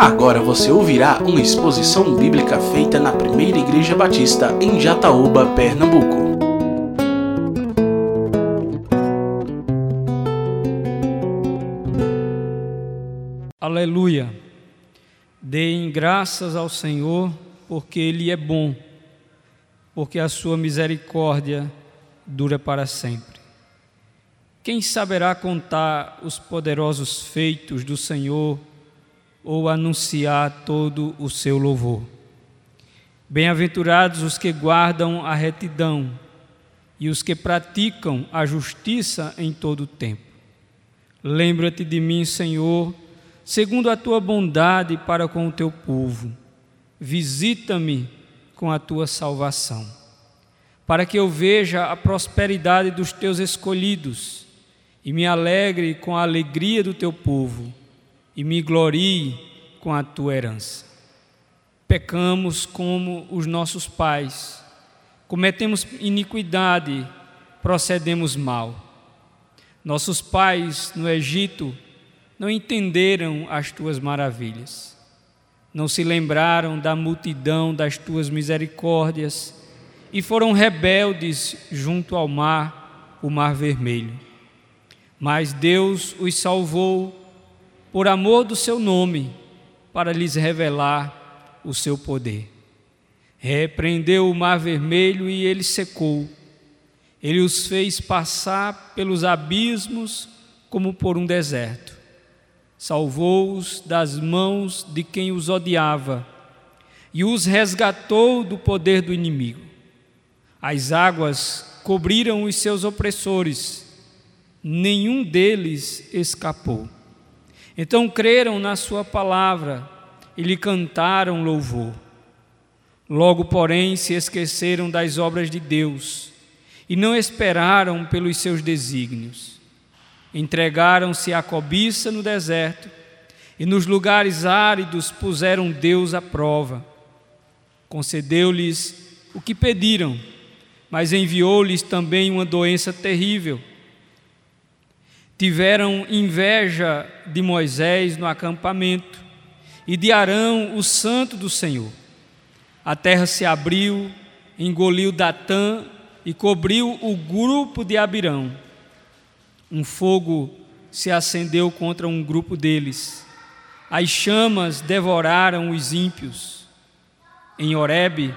Agora você ouvirá uma exposição bíblica feita na Primeira Igreja Batista em Jataúba, Pernambuco. Aleluia. Deem graças ao Senhor, porque Ele é bom, porque a sua misericórdia dura para sempre. Quem saberá contar os poderosos feitos do Senhor ou anunciar todo o seu louvor? Bem-aventurados os que guardam a retidão e os que praticam a justiça em todo o tempo. Lembra-te de mim, Senhor, segundo a tua bondade para com o teu povo. Visita-me com a tua salvação, para que eu veja a prosperidade dos teus escolhidos e me alegre com a alegria do teu povo e me glorie com a tua herança. Pecamos como os nossos pais, cometemos iniquidade, procedemos mal. Nossos pais no Egito não entenderam as tuas maravilhas, não se lembraram da multidão das tuas misericórdias e foram rebeldes junto ao mar, o mar vermelho. Mas Deus os salvou por amor do seu nome, para lhes revelar o seu poder. Repreendeu o mar vermelho e ele secou. Ele os fez passar pelos abismos como por um deserto. Salvou-os das mãos de quem os odiava e os resgatou do poder do inimigo. As águas cobriram os seus opressores nenhum deles escapou. Então creram na Sua palavra e lhe cantaram louvor. Logo, porém, se esqueceram das obras de Deus e não esperaram pelos seus desígnios. Entregaram-se à cobiça no deserto e nos lugares áridos puseram Deus à prova. Concedeu-lhes o que pediram, mas enviou-lhes também uma doença terrível tiveram inveja de Moisés no acampamento e de Arão, o santo do Senhor. A terra se abriu, engoliu Datã e cobriu o grupo de Abirão. Um fogo se acendeu contra um grupo deles. As chamas devoraram os ímpios. Em Horebe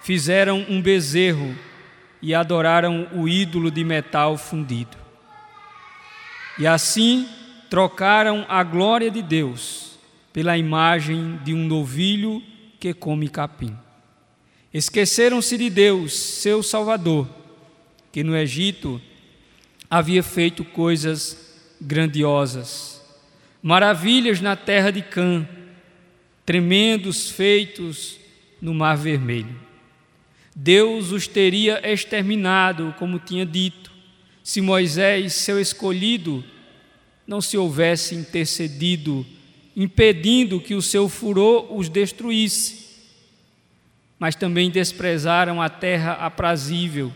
fizeram um bezerro e adoraram o ídolo de metal fundido. E assim trocaram a glória de Deus pela imagem de um novilho que come capim. Esqueceram-se de Deus, seu Salvador, que no Egito havia feito coisas grandiosas, maravilhas na terra de Cã, tremendos feitos no Mar Vermelho. Deus os teria exterminado, como tinha dito, se Moisés, seu escolhido, não se houvesse intercedido, impedindo que o seu furor os destruísse. Mas também desprezaram a terra aprazível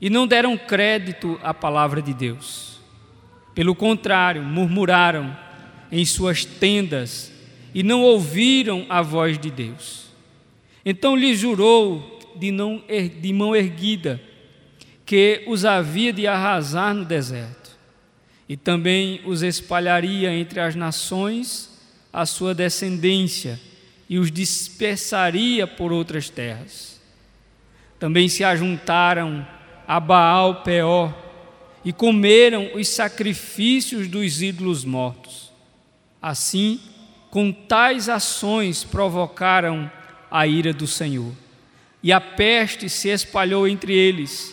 e não deram crédito à palavra de Deus. Pelo contrário, murmuraram em suas tendas e não ouviram a voz de Deus. Então lhe jurou de, não, de mão erguida que os havia de arrasar no deserto, e também os espalharia entre as nações a sua descendência, e os dispersaria por outras terras. Também se ajuntaram a Baal Peor e comeram os sacrifícios dos ídolos mortos. Assim, com tais ações provocaram a ira do Senhor. E a peste se espalhou entre eles,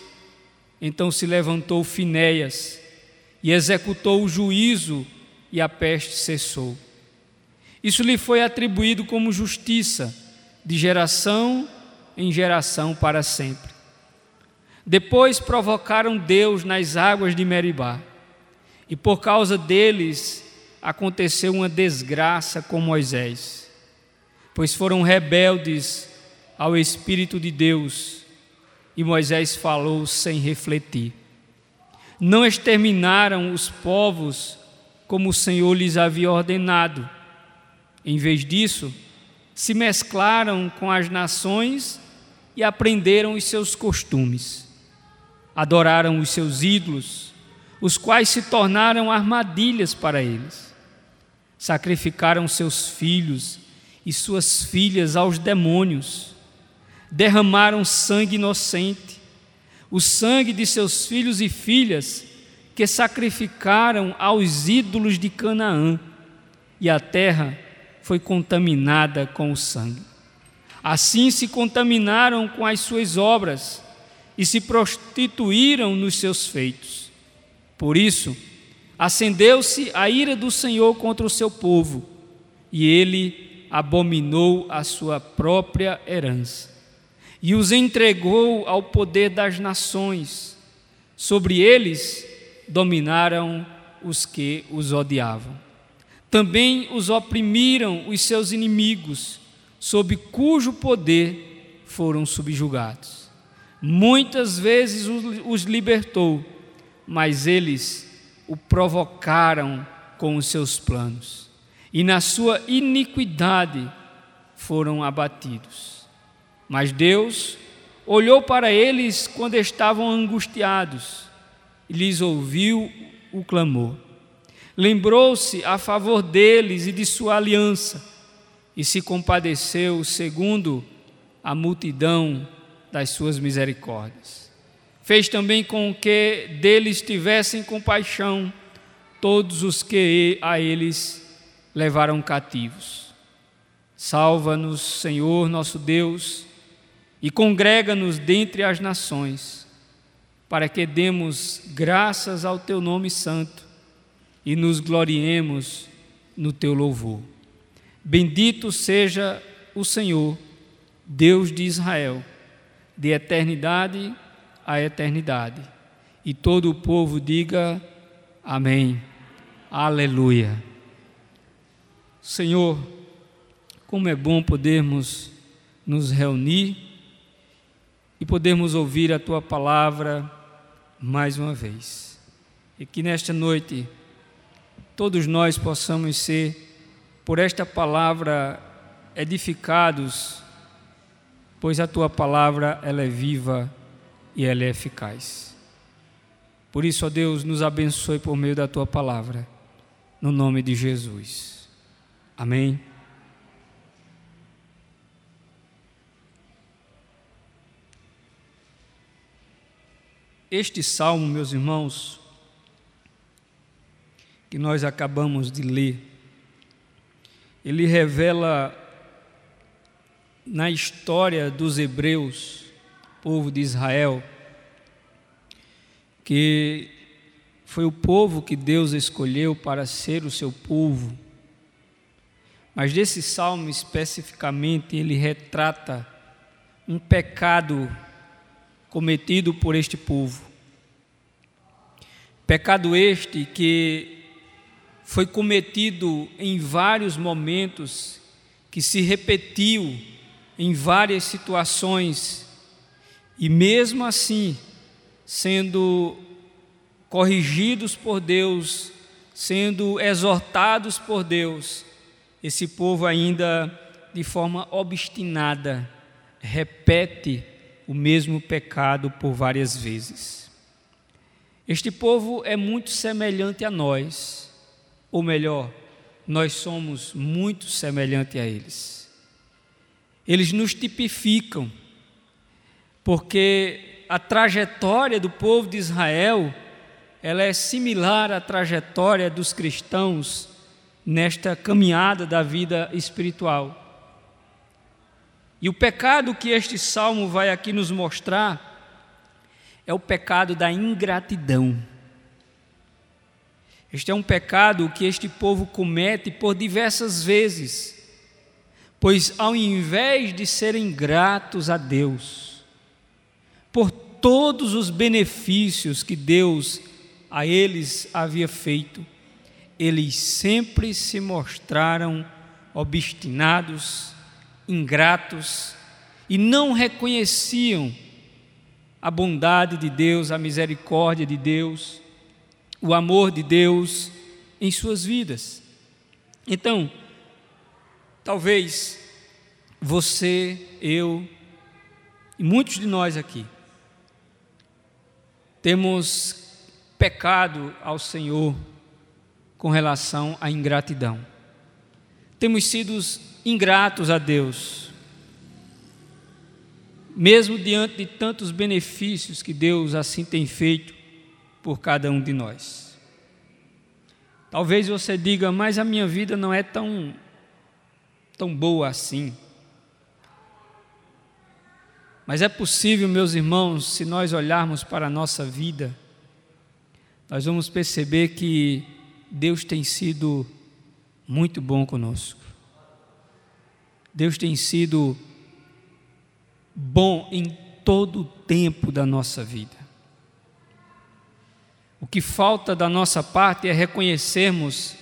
então se levantou Finéias e executou o juízo, e a peste cessou. Isso lhe foi atribuído como justiça, de geração em geração para sempre. Depois provocaram Deus nas águas de Meribá, e por causa deles aconteceu uma desgraça com Moisés, pois foram rebeldes ao Espírito de Deus e Moisés falou sem refletir. Não exterminaram os povos como o Senhor lhes havia ordenado, Em vez disso, se mesclaram com as nações e aprenderam os seus costumes. Adoraram os seus ídolos, os quais se tornaram armadilhas para eles. Sacrificaram seus filhos e suas filhas aos demônios. Derramaram sangue inocente, o sangue de seus filhos e filhas que sacrificaram aos ídolos de Canaã, e a terra foi contaminada com o sangue. Assim se contaminaram com as suas obras e se prostituíram nos seus feitos. Por isso, acendeu-se a ira do Senhor contra o seu povo, e ele abominou a sua própria herança, e os entregou ao poder das nações. Sobre eles dominaram os que os odiavam. Também os oprimiram os seus inimigos, sob cujo poder foram subjugados. Muitas vezes os libertou, mas eles o provocaram com os seus planos, e na sua iniquidade foram abatidos. Mas Deus olhou para eles quando estavam angustiados e lhes ouviu o clamor. Lembrou-se a favor deles e de sua aliança, e se compadeceu segundo a multidão das suas misericórdias. Fez também com que deles tivessem compaixão todos os que a eles levaram cativos. Salva-nos, Senhor nosso Deus, e congrega-nos dentre as nações para que demos graças ao teu nome santo e nos gloriemos no teu louvor. Bendito seja o Senhor, Deus de Israel, de eternidade a eternidade. E todo o povo diga amém. Aleluia. Senhor, como é bom podermos nos reunir e podermos ouvir a tua palavra mais uma vez. E que nesta noite todos nós possamos ser, por esta palavra, edificados, pois a tua palavra ela é viva e ela é eficaz. Por isso, ó Deus, nos abençoe por meio da tua palavra, no nome de Jesus. Amém. Este salmo, meus irmãos, que nós acabamos de ler, ele revela na história dos hebreus, povo de Israel, que foi o povo que Deus escolheu para ser o seu povo. Mas desse salmo especificamente, ele retrata um pecado cometido por este povo. Pecado este que foi cometido em vários momentos, que se repetiu em várias situações, e mesmo assim, sendo corrigidos por Deus, sendo exortados por Deus, esse povo ainda de forma obstinada repete o mesmo pecado por várias vezes. Este povo é muito semelhante a nós, ou melhor, nós somos muito semelhante a eles. Eles nos tipificam, porque a trajetória do povo de Israel, ela é similar à trajetória dos cristãos nesta caminhada da vida espiritual. E o pecado que este salmo vai aqui nos mostrar é o pecado da ingratidão. Este é um pecado que este povo comete por diversas vezes, pois ao invés de serem gratos a Deus, por todos os benefícios que Deus a eles havia feito, eles sempre se mostraram obstinados, ingratos e não reconheciam a bondade de Deus, a misericórdia de Deus, o amor de Deus em suas vidas. Então, Talvez você, eu e muitos de nós aqui temos pecado ao Senhor com relação à ingratidão. Temos sido ingratos a Deus, mesmo diante de tantos benefícios que Deus assim tem feito por cada um de nós. Talvez você diga, mas a minha vida não é tão, tão boa assim. Mas é possível, meus irmãos, se nós olharmos para a nossa vida, nós vamos perceber que Deus tem sido muito bom conosco. Deus tem sido bom em todo o tempo da nossa vida. O que falta da nossa parte é reconhecermos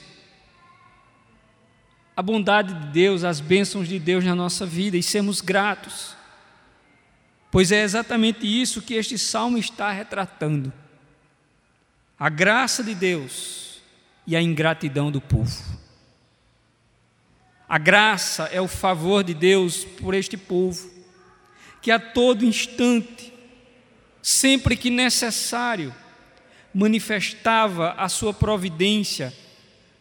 a bondade de Deus, as bênçãos de Deus na nossa vida e sermos gratos. Pois é exatamente isso que este salmo está retratando: a graça de Deus e a ingratidão do povo. A graça é o favor de Deus por este povo, que a todo instante, sempre que necessário, manifestava a sua providência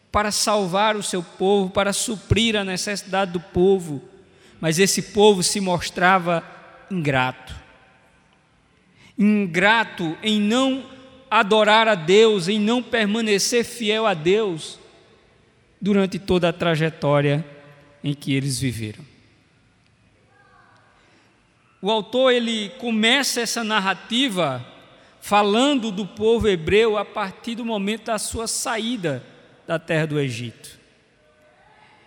para salvar o seu povo, para suprir a necessidade do povo, mas esse povo se mostrava ingrato. Ingrato em não adorar a Deus, em não permanecer fiel a Deus durante toda a trajetória em que eles viveram. O autor ele começa essa narrativa falando do povo hebreu a partir do momento da sua saída da terra do Egito.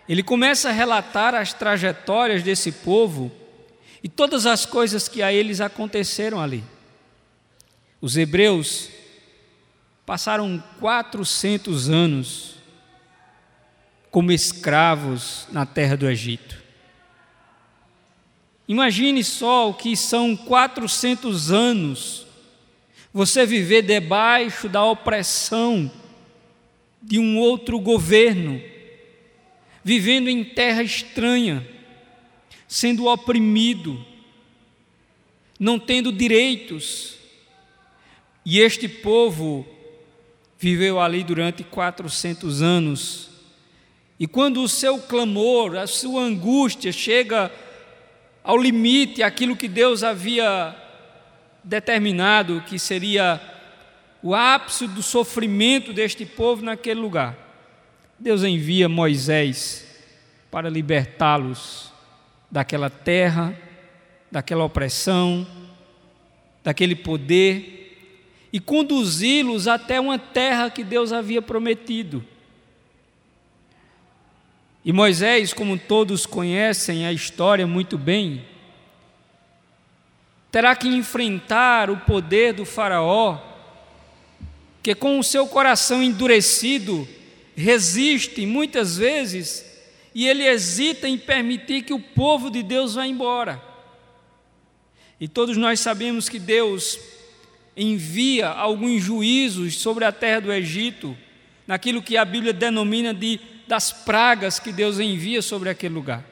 Ele começa a relatar as trajetórias desse povo e todas as coisas que a eles aconteceram ali. Os hebreus passaram 400 anos como escravos na terra do Egito. Imagine só o que são 400 anos você viver debaixo da opressão de um outro governo, vivendo em terra estranha, sendo oprimido, não tendo direitos. E este povo viveu ali durante 400 anos e quando o seu clamor, a sua angústia chega ao limite, aquilo que Deus havia determinado que seria o ápice do sofrimento deste povo naquele lugar, Deus envia Moisés para libertá-los daquela terra, daquela opressão, daquele poder e conduzi-los até uma terra que Deus havia prometido. E Moisés, como todos conhecem a história muito bem, terá que enfrentar o poder do Faraó, que com o seu coração endurecido resiste muitas vezes e ele hesita em permitir que o povo de Deus vá embora. E todos nós sabemos que Deus envia alguns juízos sobre a terra do Egito, naquilo que a Bíblia denomina de das pragas que Deus envia sobre aquele lugar.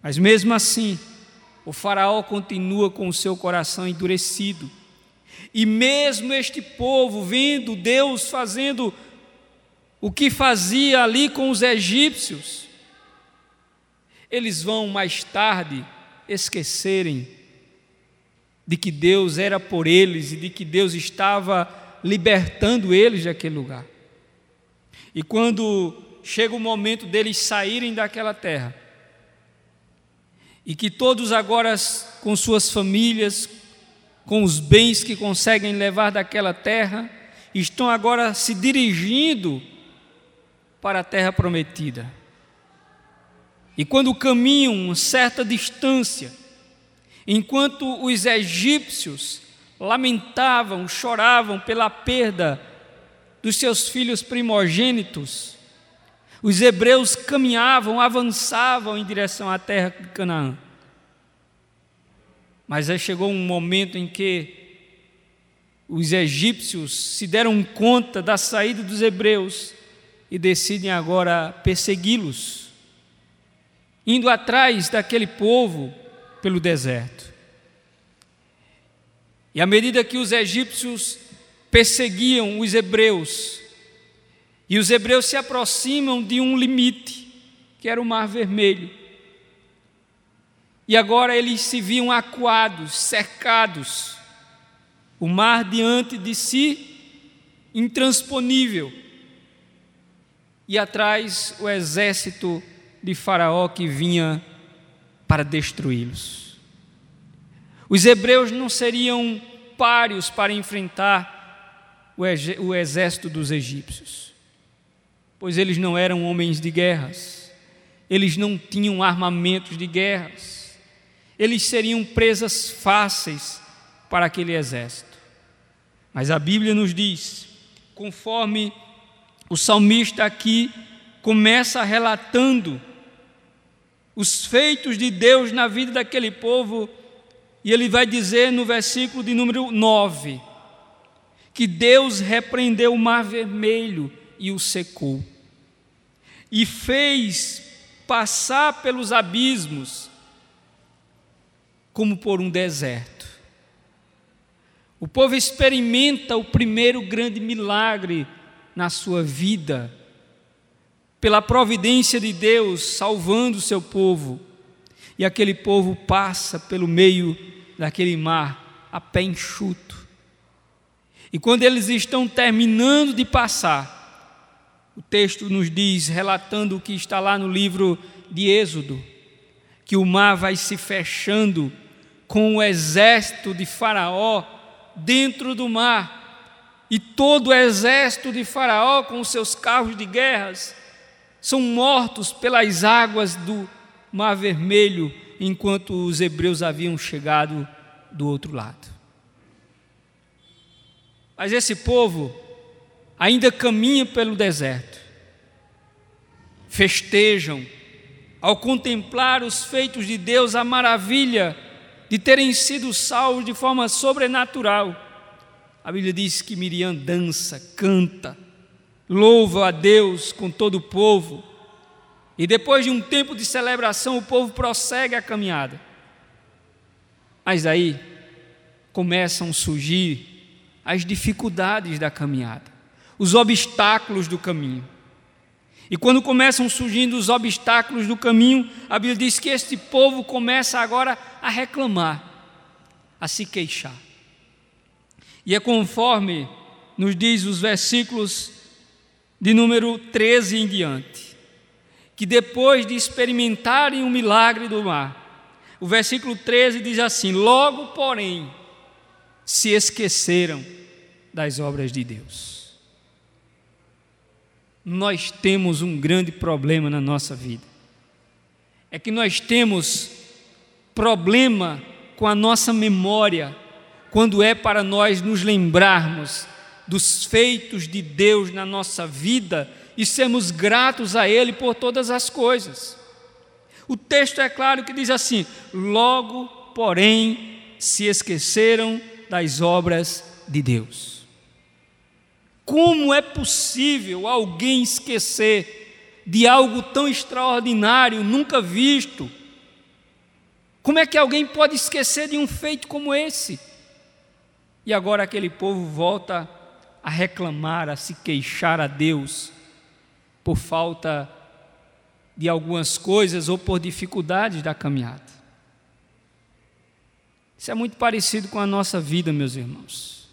Mas mesmo assim, o Faraó continua com o seu coração endurecido. E mesmo este povo, vendo Deus fazendo o que fazia ali com os egípcios, eles vão mais tarde esquecerem de que Deus era por eles e de que Deus estava libertando eles daquele lugar. E quando chega o momento deles saírem daquela terra, e que todos agora, com suas famílias, com os bens que conseguem levar daquela terra, estão agora se dirigindo para a terra prometida. E quando caminham uma certa distância, enquanto os egípcios lamentavam, choravam pela perda dos seus filhos primogênitos, os hebreus caminhavam, avançavam em direção à terra de Canaã. Mas aí chegou um momento em que os egípcios se deram conta da saída dos hebreus e decidem agora persegui-los. indo atrás daquele povo pelo deserto. E à medida que os egípcios perseguiam os hebreus, e os hebreus se aproximam de um limite, que era o Mar Vermelho. E agora eles se viam acuados, cercados, o mar diante de si, intransponível, e atrás o exército de Faraó que vinha para destruí-los. Os hebreus não seriam páreos para enfrentar o exército dos egípcios, pois eles não eram homens de guerras, eles não tinham armamentos de guerras, eles seriam presas fáceis para aquele exército. Mas a Bíblia nos diz, conforme o salmista aqui começa relatando os feitos de Deus na vida daquele povo, e ele vai dizer no versículo de número 9: que Deus repreendeu o mar vermelho e o secou, e fez passar pelos abismos como por um deserto. O povo experimenta o primeiro grande milagre na sua vida pela providência de Deus salvando o seu povo, e aquele povo passa pelo meio daquele mar a pé enxuto. E quando eles estão terminando de passar, o texto nos diz, relatando o que está lá no livro de Êxodo, que o mar vai se fechando com o exército de Faraó dentro do mar, e todo o exército de Faraó com seus carros de guerras são mortos pelas águas do Mar Vermelho, enquanto os hebreus haviam chegado do outro lado. Mas esse povo ainda caminha pelo deserto, festejam ao contemplar os feitos de Deus, a maravilha de terem sido salvos de forma sobrenatural. A Bíblia diz que Miriam dança, canta, louva a Deus com todo o povo. E depois de um tempo de celebração, o povo prossegue a caminhada. Mas aí começam a surgir as dificuldades da caminhada, os obstáculos do caminho. E quando começam surgindo os obstáculos do caminho, a Bíblia diz que este povo começa agora a reclamar, a se queixar. E é conforme nos diz os versículos de número 13 em diante, que depois de experimentarem o milagre do mar, o versículo 13 diz assim: Logo, porém, se esqueceram das obras de Deus. Nós temos um grande problema na nossa vida. É que nós temos problema com a nossa memória quando é para nós nos lembrarmos dos feitos de Deus na nossa vida e sermos gratos a Ele por todas as coisas. O texto é claro que diz assim: logo, porém, se esqueceram das obras de Deus. Como é possível alguém esquecer de algo tão extraordinário, nunca visto? Como é que alguém pode esquecer de um feito como esse? E agora aquele povo volta a reclamar, a se queixar a Deus por falta de algumas coisas ou por dificuldades da caminhada. Isso é muito parecido com a nossa vida, meus irmãos.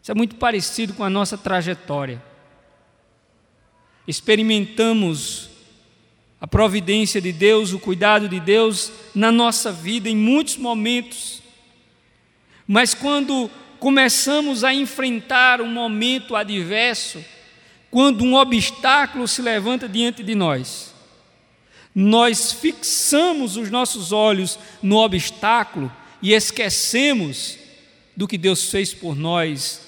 Isso é muito parecido com a nossa trajetória. Experimentamos a providência de Deus, o cuidado de Deus na nossa vida em muitos momentos. Mas quando começamos a enfrentar um momento adverso, quando um obstáculo se levanta diante de nós, nós fixamos os nossos olhos no obstáculo e esquecemos do que Deus fez por nós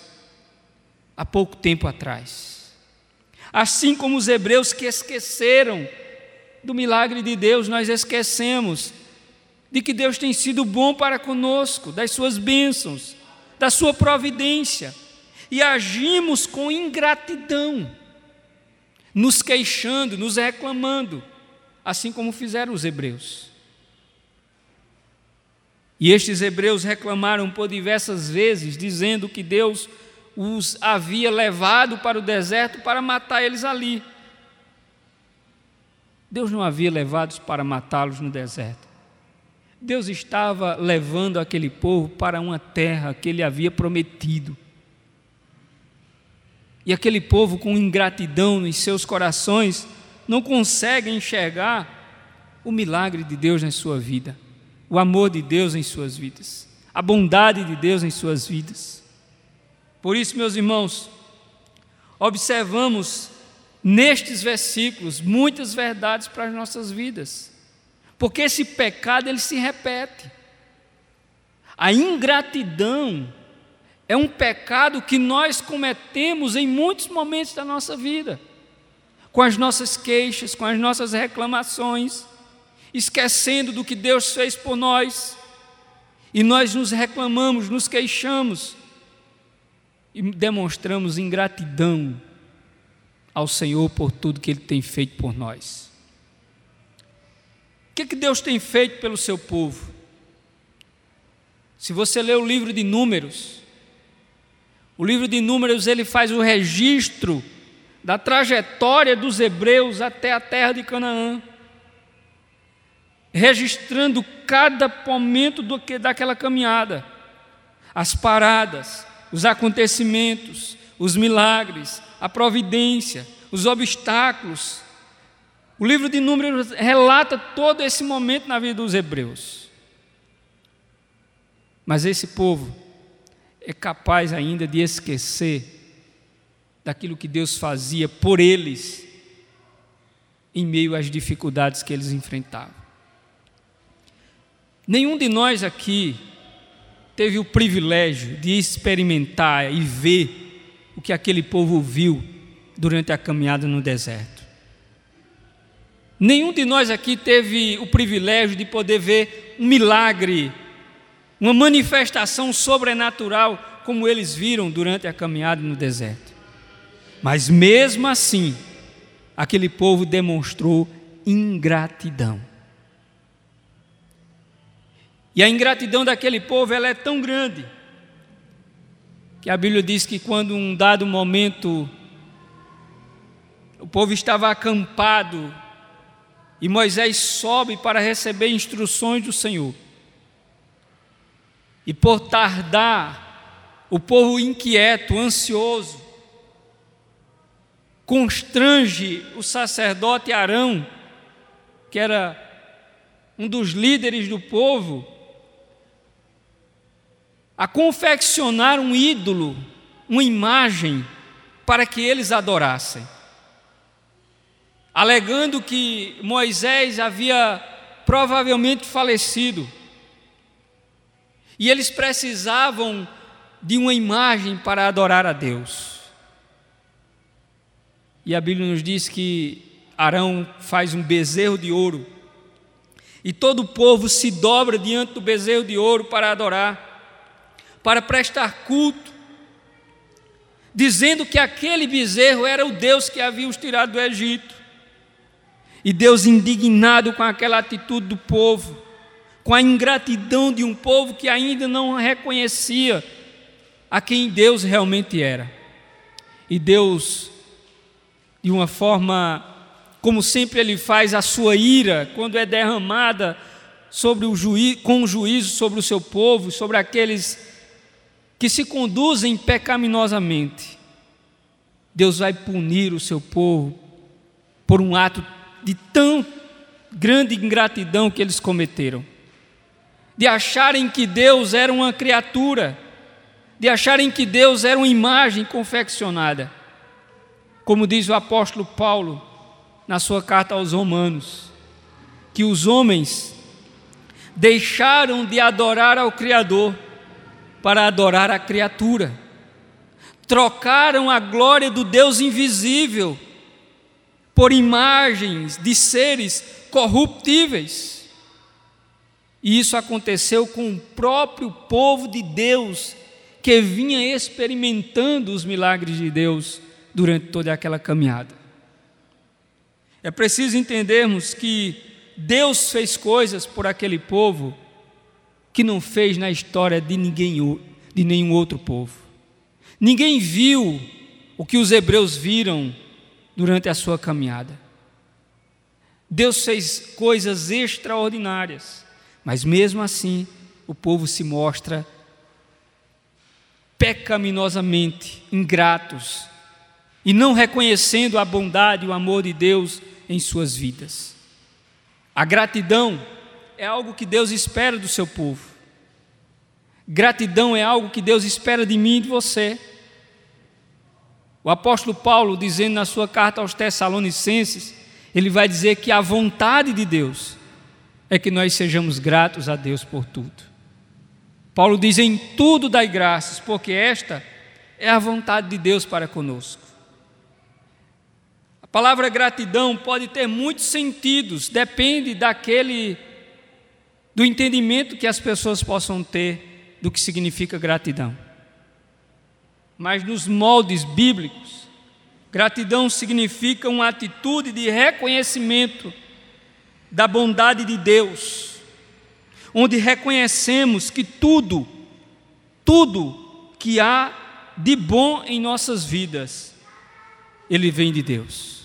há pouco tempo atrás. Assim como os hebreus que esqueceram do milagre de Deus, nós esquecemos de que Deus tem sido bom para conosco, das suas bênçãos da sua providência e agimos com ingratidão, nos queixando, nos reclamando. assim como fizeram os hebreus. E estes hebreus reclamaram por diversas vezes, dizendo que Deus os havia levado para o deserto para matar eles ali. Deus não havia levado para matá-los no deserto. Deus estava levando aquele povo para uma terra que ele havia prometido. E aquele povo com ingratidão em seus corações não consegue enxergar o milagre de Deus na sua vida, o amor de Deus em suas vidas, a bondade de Deus em suas vidas. Por isso, meus irmãos, observamos nestes versículos muitas verdades para as nossas vidas. Porque esse pecado ele se repete. A ingratidão é um pecado que nós cometemos em muitos momentos da nossa vida, com as nossas queixas, com as nossas reclamações, esquecendo do que Deus fez por nós, e nós nos reclamamos, nos queixamos e demonstramos ingratidão ao Senhor por tudo que Ele tem feito por nós. O que, que Deus tem feito pelo seu povo? Se você ler o livro de Números, o livro de Números ele faz o registro da trajetória dos hebreus até a terra de Canaã, registrando cada momento do que daquela caminhada, as paradas, os acontecimentos, os milagres, a providência, os obstáculos. O livro de Números relata todo esse momento na vida dos hebreus. Mas esse povo é capaz ainda de esquecer daquilo que Deus fazia por eles em meio às dificuldades que eles enfrentavam. Nenhum de nós aqui teve o privilégio de experimentar e ver o que aquele povo viu durante a caminhada no deserto. Nenhum de nós aqui teve o privilégio de poder ver um milagre, uma manifestação sobrenatural como eles viram durante a caminhada no deserto. Mas mesmo assim, aquele povo demonstrou ingratidão. E a ingratidão daquele povo ela é tão grande que a Bíblia diz que quando um dado momento o povo estava acampado e Moisés sobe para receber instruções do Senhor. E por tardar, o povo inquieto, ansioso, constrange o sacerdote Arão, que era um dos líderes do povo, a confeccionar um ídolo, uma imagem, para que eles adorassem. Alegando que Moisés havia provavelmente falecido. E eles precisavam de uma imagem para adorar a Deus. E a Bíblia nos diz que Arão faz um bezerro de ouro, e todo o povo se dobra diante do bezerro de ouro para adorar para prestar culto, dizendo que aquele bezerro era o Deus que havia os tirado do Egito. E Deus, indignado com aquela atitude do povo, com a ingratidão de um povo que ainda não reconhecia a quem Deus realmente era. E Deus, de uma forma, como sempre Ele faz, a sua ira, quando é derramada sobre o juízo, com o juízo sobre o seu povo, sobre aqueles que se conduzem pecaminosamente, Deus vai punir o seu povo por um ato de tão grande ingratidão que eles cometeram. De acharem que Deus era uma criatura, de acharem que Deus era uma imagem confeccionada. Como diz o apóstolo Paulo na sua carta aos Romanos, que os homens deixaram de adorar ao Criador para adorar a criatura. Trocaram a glória do Deus invisível por imagens de seres corruptíveis. E isso aconteceu com o próprio povo de Deus, que vinha experimentando os milagres de Deus durante toda aquela caminhada. É preciso entendermos que Deus fez coisas por aquele povo que não fez na história de ninguém de nenhum outro povo. Ninguém viu o que os hebreus viram durante a sua caminhada. Deus fez coisas extraordinárias, mas mesmo assim o povo se mostra pecaminosamente ingratos e não reconhecendo a bondade e o amor de Deus em suas vidas. A gratidão é algo que Deus espera do seu povo. Gratidão é algo que Deus espera de mim e de você. O apóstolo Paulo, dizendo na sua carta aos Tessalonicenses, ele vai dizer que a vontade de Deus é que nós sejamos gratos a Deus por tudo. Paulo diz: em tudo dai graças, porque esta é a vontade de Deus para conosco. A palavra gratidão pode ter muitos sentidos, depende daquele do entendimento que as pessoas possam ter do que significa gratidão. Mas nos moldes bíblicos, gratidão significa uma atitude de reconhecimento da bondade de Deus, onde reconhecemos que tudo, tudo que há de bom em nossas vidas, ele vem de Deus.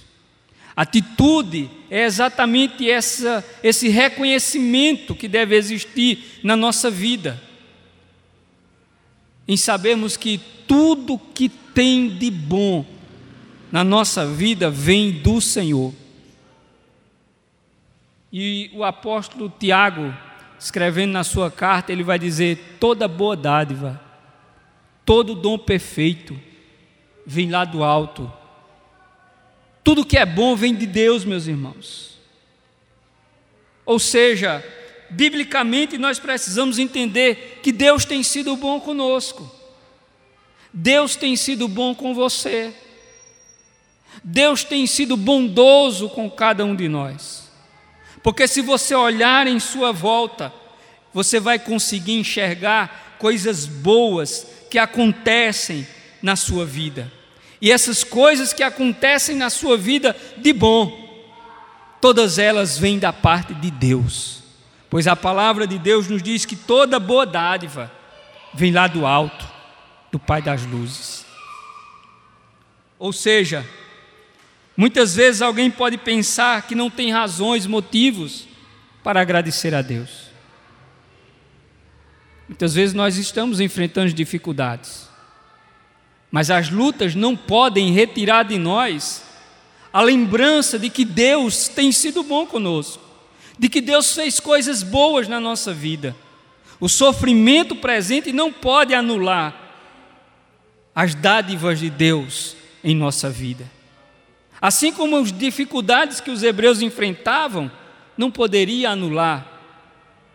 Atitude é exatamente essa, esse reconhecimento que deve existir na nossa vida em sabermos que tudo que tem de bom na nossa vida vem do Senhor. E o apóstolo Tiago, escrevendo na sua carta, ele vai dizer: toda boa dádiva, todo dom perfeito vem lá do alto. Tudo que é bom vem de Deus, meus irmãos. Ou seja, biblicamente nós precisamos entender que Deus tem sido bom conosco. Deus tem sido bom com você. Deus tem sido bondoso com cada um de nós. Porque se você olhar em sua volta, você vai conseguir enxergar coisas boas que acontecem na sua vida. E essas coisas que acontecem na sua vida de bom, todas elas vêm da parte de Deus. Pois a palavra de Deus nos diz que toda boa dádiva vem lá do alto, do Pai das luzes. Ou seja, muitas vezes alguém pode pensar que não tem razões, motivos para agradecer a Deus. Muitas vezes nós estamos enfrentando dificuldades, mas as lutas não podem retirar de nós a lembrança de que Deus tem sido bom conosco de que Deus fez coisas boas na nossa vida. O sofrimento presente não pode anular as dádivas de Deus em nossa vida. Assim como as dificuldades que os hebreus enfrentavam, não poderia anular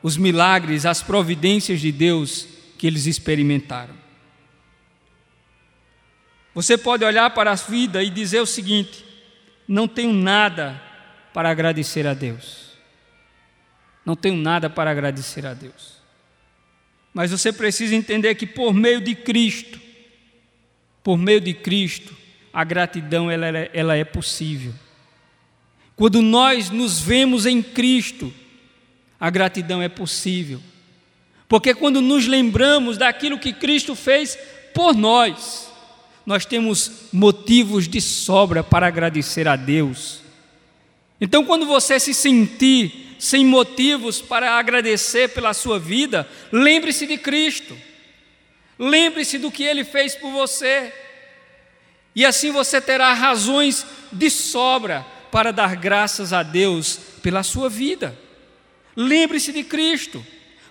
os milagres, as providências de Deus que eles experimentaram. Você pode olhar para a vida e dizer o seguinte: não tenho nada para agradecer a Deus. Não tenho nada para agradecer a Deus. Mas você precisa entender que por meio de Cristo, por meio de Cristo, a gratidão ela, ela é possível. Quando nós nos vemos em Cristo, a gratidão é possível. Porque quando nos lembramos daquilo que Cristo fez por nós, nós temos motivos de sobra para agradecer a Deus. Então, quando você se sentir sem motivos para agradecer pela sua vida, lembre-se de Cristo. Lembre-se do que ele fez por você. E assim você terá razões de sobra para dar graças a Deus pela sua vida. Lembre-se de Cristo,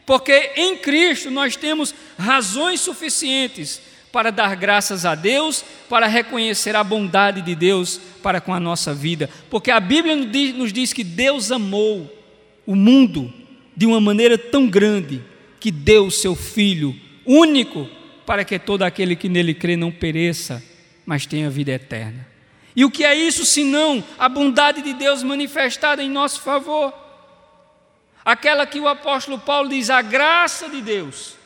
porque em Cristo nós temos razões suficientes para dar graças a Deus, para reconhecer a bondade de Deus para com a nossa vida, porque a Bíblia nos diz que Deus amou o mundo de uma maneira tão grande que deu o seu Filho único para que todo aquele que nele crê não pereça, mas tenha vida eterna. E o que é isso senão a bondade de Deus manifestada em nosso favor? Aquela que o apóstolo Paulo diz, a graça de Deus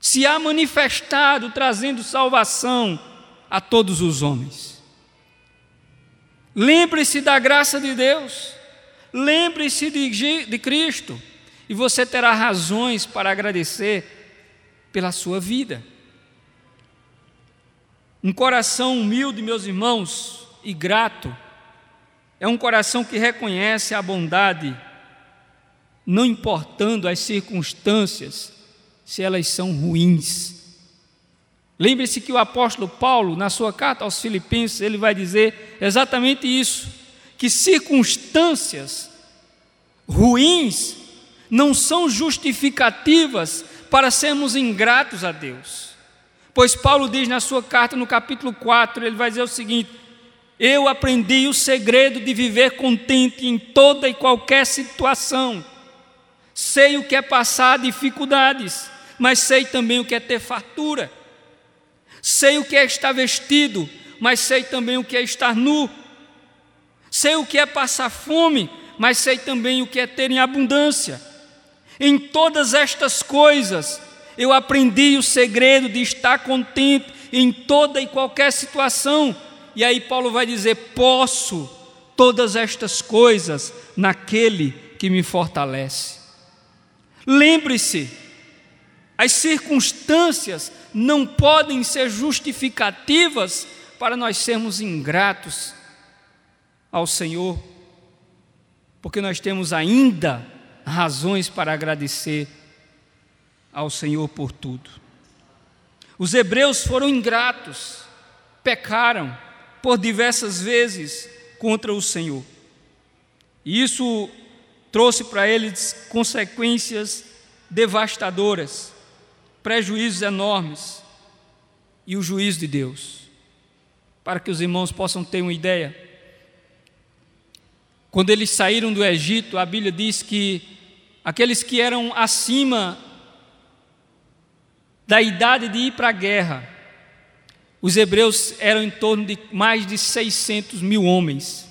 se há manifestado trazendo salvação a todos os homens. Lembre-se da graça de Deus. Lembre-se de, de Cristo. E você terá razões para agradecer pela sua vida. Um coração humilde, meus irmãos, e grato, é um coração que reconhece a bondade, não importando as circunstâncias, se elas são ruins. Lembre-se que o apóstolo Paulo, na sua carta aos Filipenses, ele vai dizer exatamente isso: que circunstâncias ruins não são justificativas para sermos ingratos a Deus. Pois Paulo diz na sua carta, no capítulo 4, ele vai dizer o seguinte: Eu aprendi o segredo de viver contente em toda e qualquer situação. Sei o que é passar dificuldades, mas sei também o que é ter fartura. Sei o que é estar vestido, mas sei também o que é estar nu. Sei o que é passar fome, mas sei também o que é ter em abundância. Em todas estas coisas, eu aprendi o segredo de estar contente em toda e qualquer situação. E aí Paulo vai dizer: posso todas estas coisas naquele que me fortalece. Lembre-se, as circunstâncias não podem ser justificativas para nós sermos ingratos ao Senhor, porque nós temos ainda razões para agradecer ao Senhor por tudo. Os hebreus foram ingratos, pecaram por diversas vezes contra o Senhor. E isso trouxe para eles consequências devastadoras prejuízos enormes e o juízo de Deus. Para que os irmãos possam ter uma ideia. Quando eles saíram do Egito, a Bíblia diz que aqueles que eram acima da idade de ir para a guerra, os hebreus eram em torno de mais de 600 mil homens.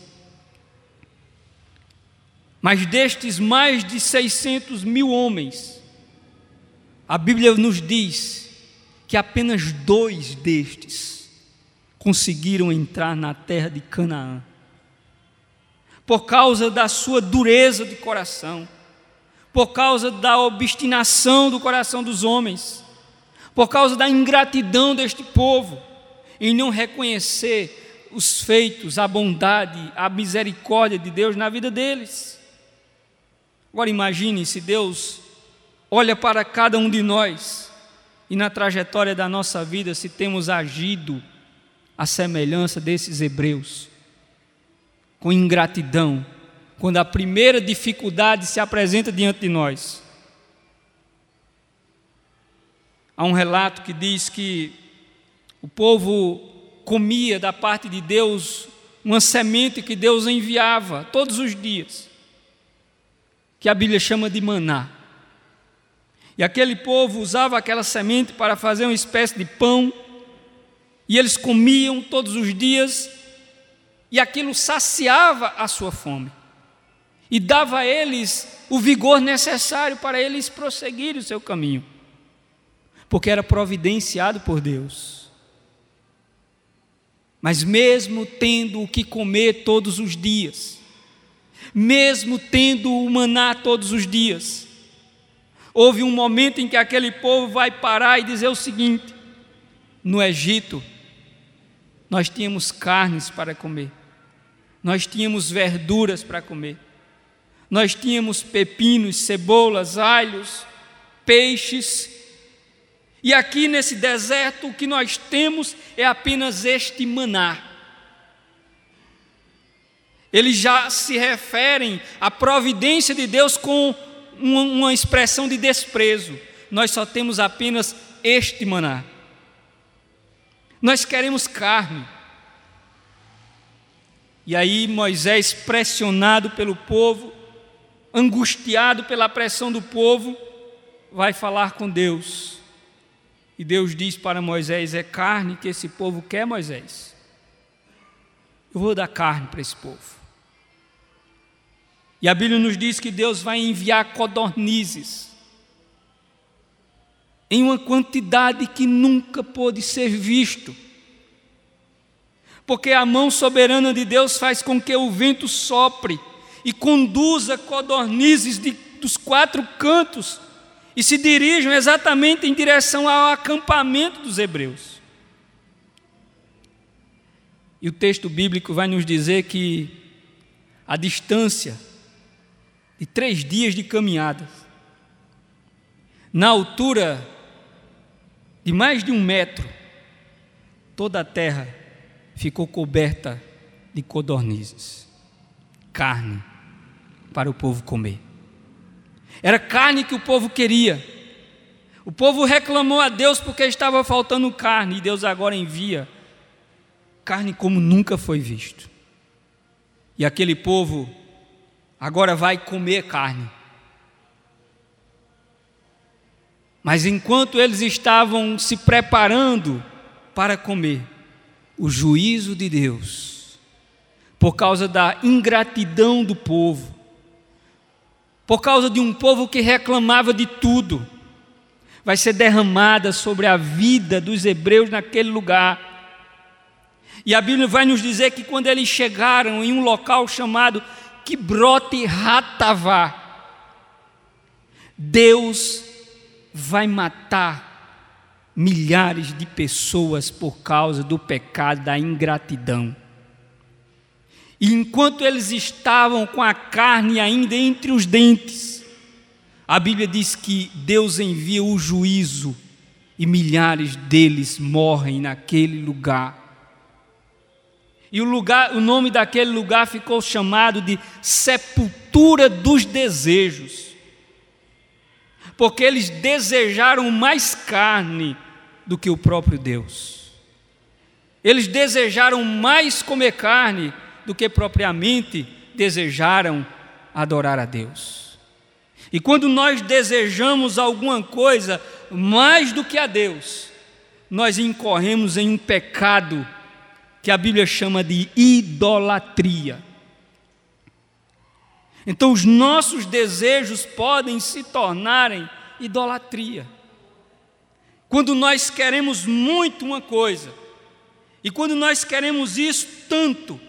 Mas destes mais de 600 mil homens, a Bíblia nos diz que apenas dois destes conseguiram entrar na terra de Canaã, por causa da sua dureza de coração, por causa da obstinação do coração dos homens, por causa da ingratidão deste povo em não reconhecer os feitos, a bondade, a misericórdia de Deus na vida deles. Agora imagine se Deus olha para cada um de nós e na trajetória da nossa vida se temos agido à semelhança desses hebreus, com ingratidão, quando a primeira dificuldade se apresenta diante de nós. Há um relato que diz que o povo comia da parte de Deus uma semente que Deus enviava todos os dias, que a Bíblia chama de maná. E aquele povo usava aquela semente para fazer uma espécie de pão, e eles comiam todos os dias, e aquilo saciava a sua fome, e dava a eles o vigor necessário para eles prosseguirem o seu caminho, porque era providenciado por Deus. Mas mesmo tendo o que comer todos os dias, mesmo tendo o maná todos os dias, Houve um momento em que aquele povo vai parar e dizer o seguinte: no Egito, nós tínhamos carnes para comer, nós tínhamos verduras para comer, nós tínhamos pepinos, cebolas, alhos, peixes, e aqui nesse deserto o que nós temos é apenas este maná. Eles já se referem à providência de Deus com uma, uma expressão de desprezo. Nós só temos apenas este maná. Nós queremos carne. E aí Moisés, pressionado pelo povo, angustiado pela pressão do povo, vai falar com Deus. E Deus diz para Moisés: É carne que esse povo quer, Moisés. Eu vou dar carne para esse povo. E a Bíblia nos diz que Deus vai enviar codornizes em uma quantidade que nunca pôde ser visto. porque a mão soberana de Deus faz com que o vento sopre e conduza codornizes de, dos quatro cantos e se dirijam exatamente em direção ao acampamento dos hebreus. E o texto bíblico vai nos dizer que a distância de três dias de caminhada, na altura de mais de um metro, toda a terra ficou coberta de codornizes, carne para o povo comer. Era carne que o povo queria. O povo reclamou a Deus porque estava faltando carne, e Deus agora envia carne como nunca foi visto. E aquele povo agora vai comer carne. Mas enquanto eles estavam se preparando para comer, o juízo de Deus, por causa da ingratidão do povo, por causa de um povo que reclamava de tudo, vai ser derramada sobre a vida dos hebreus naquele lugar. E a Bíblia vai nos dizer que quando eles chegaram em um local chamado Kibrote Ratavá, Deus vai matar milhares de pessoas por causa do pecado da ingratidão. E enquanto eles estavam com a carne ainda entre os dentes, a Bíblia diz que Deus envia o juízo e milhares deles morrem naquele lugar. E o lugar, o nome daquele lugar ficou chamado de sepultura dos desejos. Porque eles desejaram mais carne do que o próprio Deus. Eles desejaram mais comer carne do que propriamente desejaram adorar a Deus. E quando nós desejamos alguma coisa mais do que a Deus, nós incorremos em um pecado que a Bíblia chama de idolatria. Então, os nossos desejos podem se tornarem idolatria. Quando nós queremos muito uma coisa, e quando nós queremos isso tanto,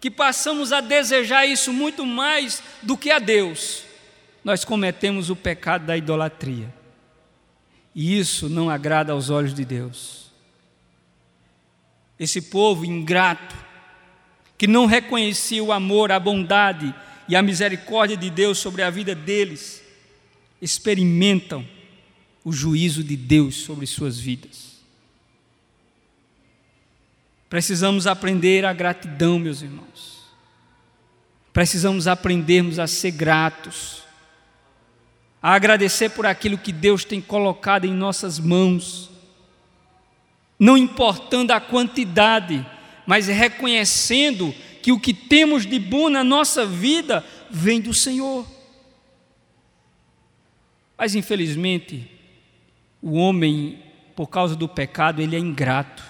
que passamos a desejar isso muito mais do que a Deus, nós cometemos o pecado da idolatria. E isso não agrada aos olhos de Deus. Esse povo ingrato, que não reconhecia o amor, a bondade e a misericórdia de Deus sobre a vida deles, experimentam o juízo de Deus sobre suas vidas. Precisamos aprender a gratidão, meus irmãos. Precisamos aprendermos a ser gratos, a agradecer por aquilo que Deus tem colocado em nossas mãos, não importando a quantidade, mas reconhecendo que o que temos de bom na nossa vida vem do Senhor. Mas infelizmente, o homem, por causa do pecado, ele é ingrato.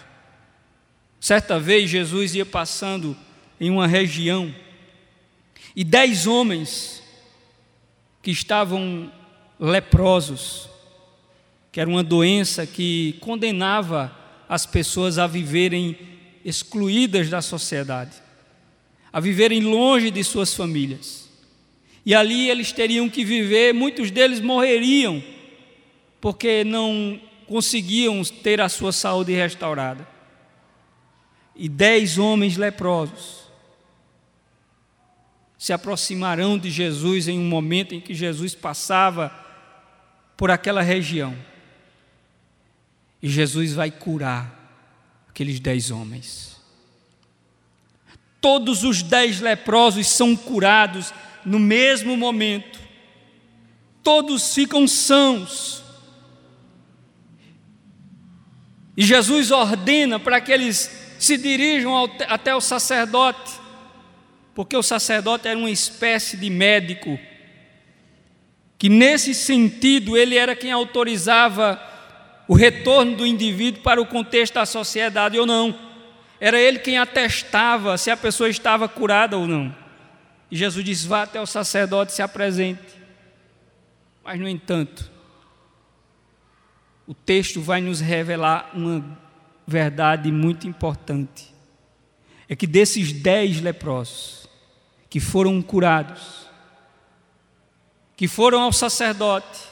Certa vez Jesus ia passando em uma região e dez homens que estavam leprosos, que era uma doença que condenava as pessoas a viverem excluídas da sociedade, a viverem longe de suas famílias. E ali eles teriam que viver, muitos deles morreriam porque não conseguiam ter a sua saúde restaurada. E dez homens leprosos se aproximarão de Jesus em um momento em que Jesus passava por aquela região. E Jesus vai curar aqueles dez homens. Todos os dez leprosos são curados no mesmo momento. Todos ficam sãos. E Jesus ordena para que eles se dirijam ao, até o sacerdote, porque o sacerdote era uma espécie de médico, que nesse sentido ele era quem autorizava o retorno do indivíduo para o contexto da sociedade ou não. Era ele quem atestava se a pessoa estava curada ou não. E Jesus diz: vá até o sacerdote e se apresente. Mas, no entanto, o texto vai nos revelar uma verdade muito importante. é que desses dez leprosos que foram curados, que foram ao sacerdote,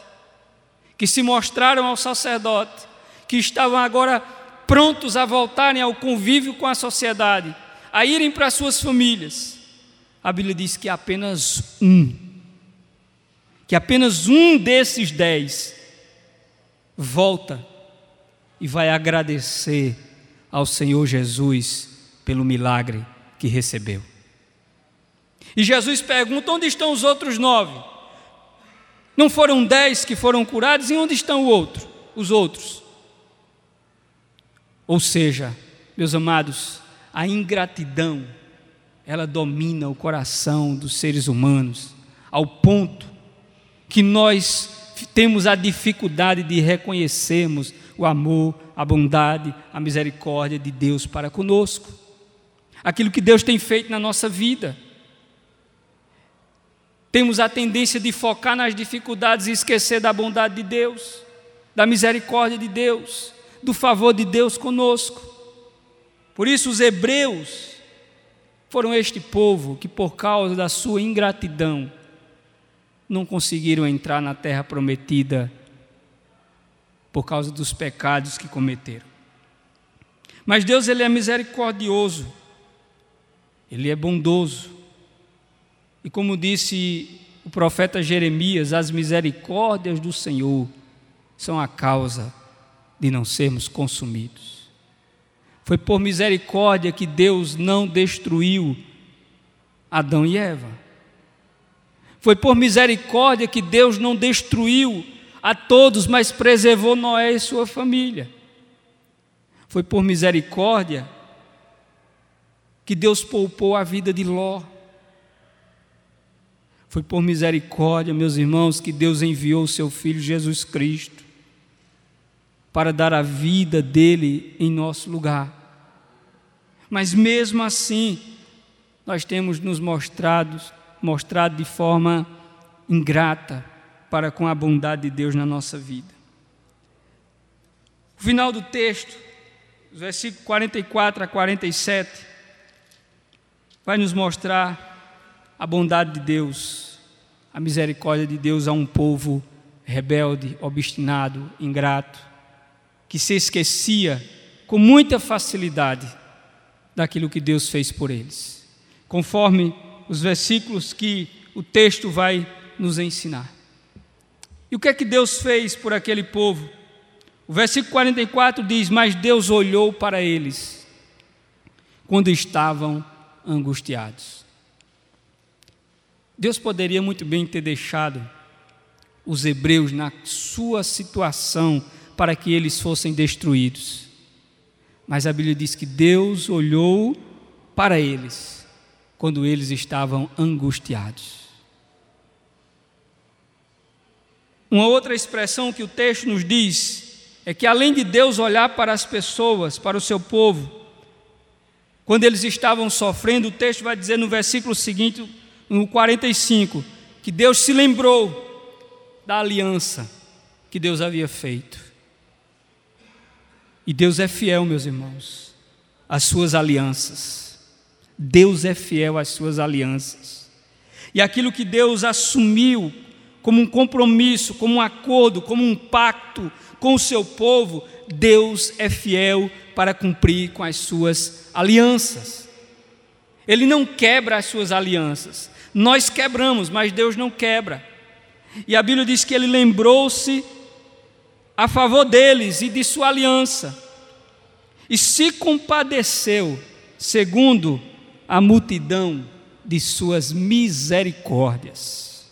que se mostraram ao sacerdote, que estavam agora prontos a voltarem ao convívio com a sociedade, a irem para suas famílias. A Bíblia diz que apenas um, que apenas um desses dez volta e vai agradecer ao Senhor Jesus pelo milagre que recebeu. E Jesus pergunta: onde estão os outros nove? Não foram dez que foram curados, e onde estão outro, os outros? Ou seja, meus amados, a ingratidão, ela domina o coração dos seres humanos, ao ponto que nós temos a dificuldade de reconhecermos o amor, a bondade, a misericórdia de Deus para conosco aquilo que Deus tem feito na nossa vida. Temos a tendência de focar nas dificuldades e esquecer da bondade de Deus, da misericórdia de Deus, do favor de Deus conosco. Por isso, os hebreus foram este povo que, por causa da sua ingratidão, não conseguiram entrar na terra prometida por causa dos pecados que cometeram. Mas Deus ele é misericordioso. Ele é bondoso. E como disse o profeta Jeremias, as misericórdias do Senhor são a causa de não sermos consumidos. Foi por misericórdia que Deus não destruiu Adão e Eva. Foi por misericórdia que Deus não destruiu a todos, mas preservou Noé e sua família. Foi por misericórdia que Deus poupou a vida de Ló. Foi por misericórdia, meus irmãos, que Deus enviou o seu Filho Jesus Cristo para dar a vida dele em nosso lugar. Mas mesmo assim, nós temos nos mostrado, mostrado de forma ingrata para com a bondade de Deus na nossa vida. O final do texto, versículos 44 a 47, vai nos mostrar a bondade de Deus, a misericórdia de Deus a um povo rebelde, obstinado, ingrato, que se esquecia com muita facilidade daquilo que Deus fez por eles, conforme os versículos que o texto vai nos ensinar. E o que é que Deus fez por aquele povo? O versículo 44 diz: Mas Deus olhou para eles quando estavam angustiados. Deus poderia muito bem ter deixado os hebreus na sua situação para que eles fossem destruídos. Mas a Bíblia diz que Deus olhou para eles quando eles estavam angustiados. Uma outra expressão que o texto nos diz é que além de Deus olhar para as pessoas, para o seu povo, quando eles estavam sofrendo, o texto vai dizer no versículo seguinte, no 45, que Deus se lembrou da aliança que Deus havia feito. E Deus é fiel, meus irmãos, às suas alianças. Deus é fiel às suas alianças. E aquilo que Deus assumiu como um compromisso, como um acordo, como um pacto com o seu povo, Deus é fiel para cumprir com as suas alianças. Ele não quebra as suas alianças. Nós quebramos, mas Deus não quebra. E a Bíblia diz que ele lembrou-se a favor deles e de sua aliança, e se compadeceu, segundo a multidão de suas misericórdias.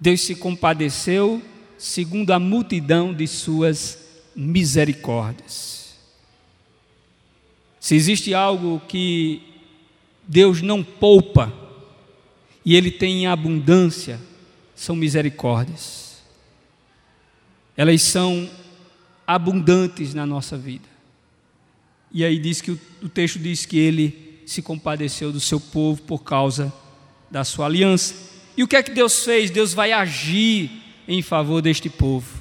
Deus se compadeceu segundo a multidão de suas misericórdias. Se existe algo que Deus não poupa e Ele tem em abundância, são misericórdias. Elas são abundantes na nossa vida. E aí diz que o, o texto diz que Ele se compadeceu do seu povo por causa da sua aliança. E o que é que Deus fez? Deus vai agir em favor deste povo.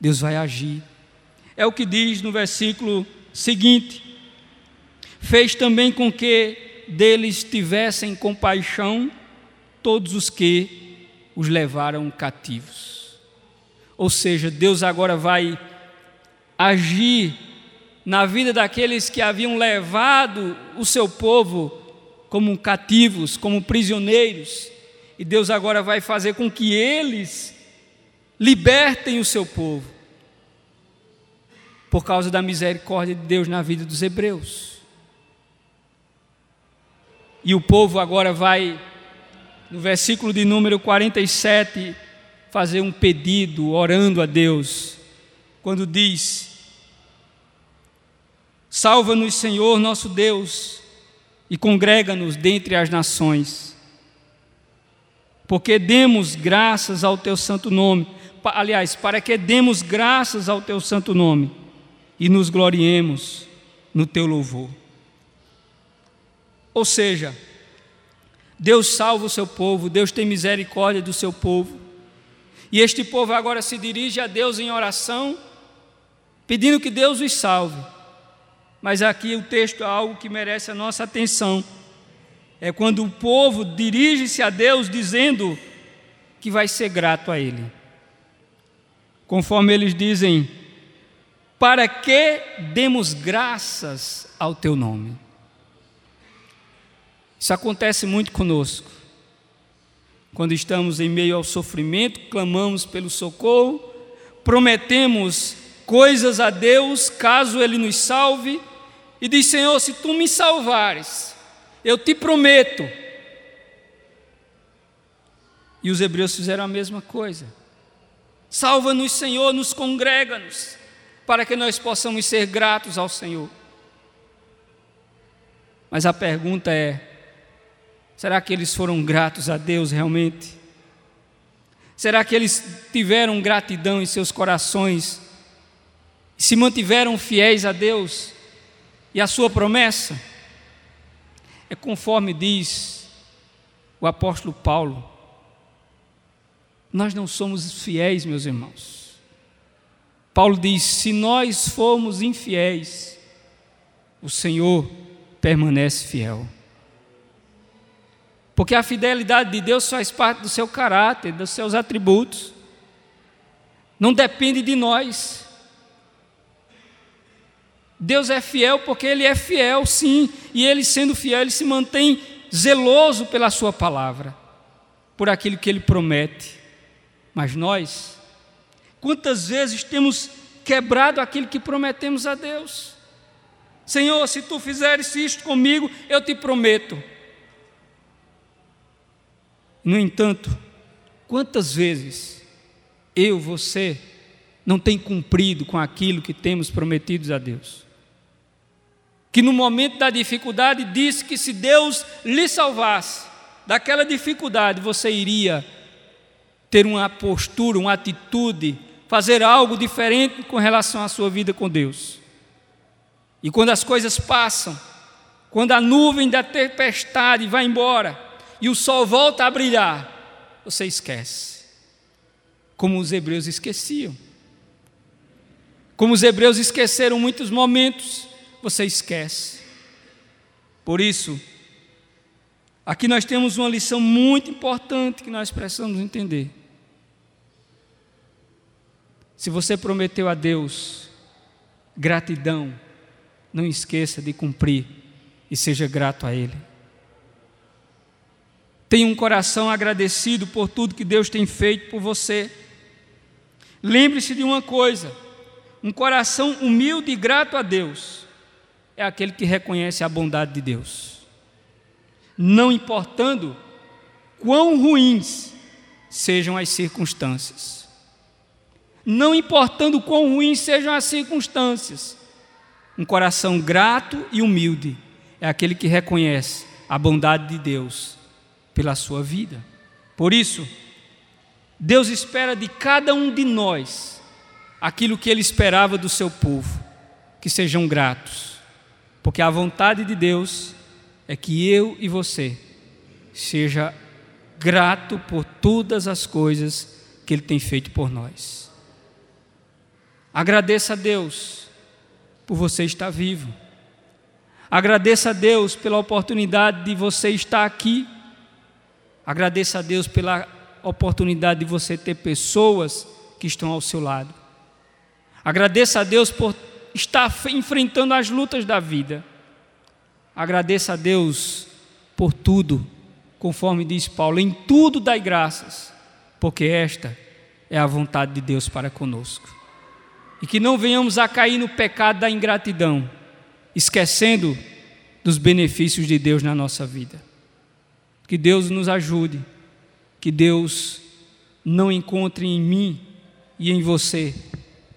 Deus vai agir. É o que diz no versículo seguinte: fez também com que deles tivessem compaixão todos os que os levaram cativos. Ou seja, Deus agora vai agir na vida daqueles que haviam levado o seu povo como cativos, como prisioneiros, e Deus agora vai fazer com que eles libertem o seu povo, por causa da misericórdia de Deus na vida dos hebreus. E o povo agora vai, no versículo de número 47, fazer um pedido, orando a Deus, quando diz: Salva-nos, Senhor nosso Deus, e congrega-nos dentre as nações, porque demos graças ao teu santo nome, aliás, para que demos graças ao teu santo nome? E nos gloriemos no teu louvor. Ou seja, Deus salva o seu povo, Deus tem misericórdia do seu povo. E este povo agora se dirige a Deus em oração, pedindo que Deus os salve. Mas aqui o texto é algo que merece a nossa atenção. É quando o povo dirige-se a Deus dizendo que vai ser grato a Ele. Conforme eles dizem, para que demos graças ao Teu nome. Isso acontece muito conosco. Quando estamos em meio ao sofrimento, clamamos pelo socorro, prometemos coisas a Deus caso Ele nos salve, e diz: Senhor, se tu me salvares, eu te prometo. E os hebreus fizeram a mesma coisa. Salva-nos, Senhor, nos congrega-nos, para que nós possamos ser gratos ao Senhor. Mas a pergunta é: Será que eles foram gratos a Deus realmente? Será que eles tiveram gratidão em seus corações? Se mantiveram fiéis a Deus e a sua promessa? É conforme diz o apóstolo Paulo. Nós não somos fiéis, meus irmãos. Paulo diz: se nós formos infiéis, o Senhor permanece fiel. Porque a fidelidade de Deus faz parte do seu caráter, dos seus atributos. Não depende de nós. Deus é fiel porque Ele é fiel, sim, e Ele sendo fiel, Ele se mantém zeloso pela Sua palavra, por aquilo que Ele promete. Mas nós, quantas vezes temos quebrado aquilo que prometemos a Deus? Senhor, se tu fizeres isto comigo, eu te prometo. No entanto, quantas vezes eu, você, não tem cumprido com aquilo que temos prometido a Deus? Que no momento da dificuldade disse que se Deus lhe salvasse daquela dificuldade, você iria ter uma postura, uma atitude, fazer algo diferente com relação à sua vida com Deus. E quando as coisas passam, quando a nuvem da tempestade vai embora, e o sol volta a brilhar, você esquece. Como os hebreus esqueciam. Como os hebreus esqueceram muitos momentos, você esquece. Por isso, aqui nós temos uma lição muito importante que nós precisamos entender. Se você prometeu a Deus gratidão, não esqueça de cumprir e seja grato a Ele. Tenha um coração agradecido por tudo que Deus tem feito por você. Lembre-se de uma coisa: um coração humilde e grato a Deus é aquele que reconhece a bondade de Deus, não importando quão ruins sejam as circunstâncias. Não importando quão ruins sejam as circunstâncias, um coração grato e humilde é aquele que reconhece a bondade de Deus pela sua vida. Por isso, Deus espera de cada um de nós aquilo que Ele esperava do seu povo, que sejam gratos, porque a vontade de Deus é que eu e você seja grato por todas as coisas que Ele tem feito por nós. Agradeça a Deus por você estar vivo. Agradeça a Deus pela oportunidade de você estar aqui. Agradeça a Deus pela oportunidade de você ter pessoas que estão ao seu lado. Agradeça a Deus por estar enfrentando as lutas da vida. Agradeça a Deus por tudo, conforme diz Paulo, em tudo dai graças, porque esta é a vontade de Deus para conosco. E que não venhamos a cair no pecado da ingratidão, esquecendo dos benefícios de Deus na nossa vida. Que Deus nos ajude, que Deus não encontre em mim e em você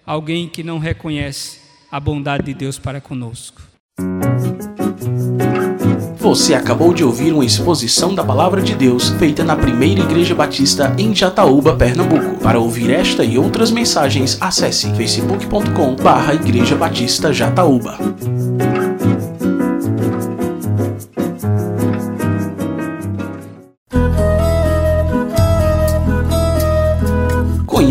alguém que não reconhece a bondade de Deus para conosco. Você acabou de ouvir uma exposição da Palavra de Deus feita na Primeira Igreja Batista em Jataúba, Pernambuco. Para ouvir esta e outras mensagens, acesse facebook.com/barra Igreja Batista Jataúba.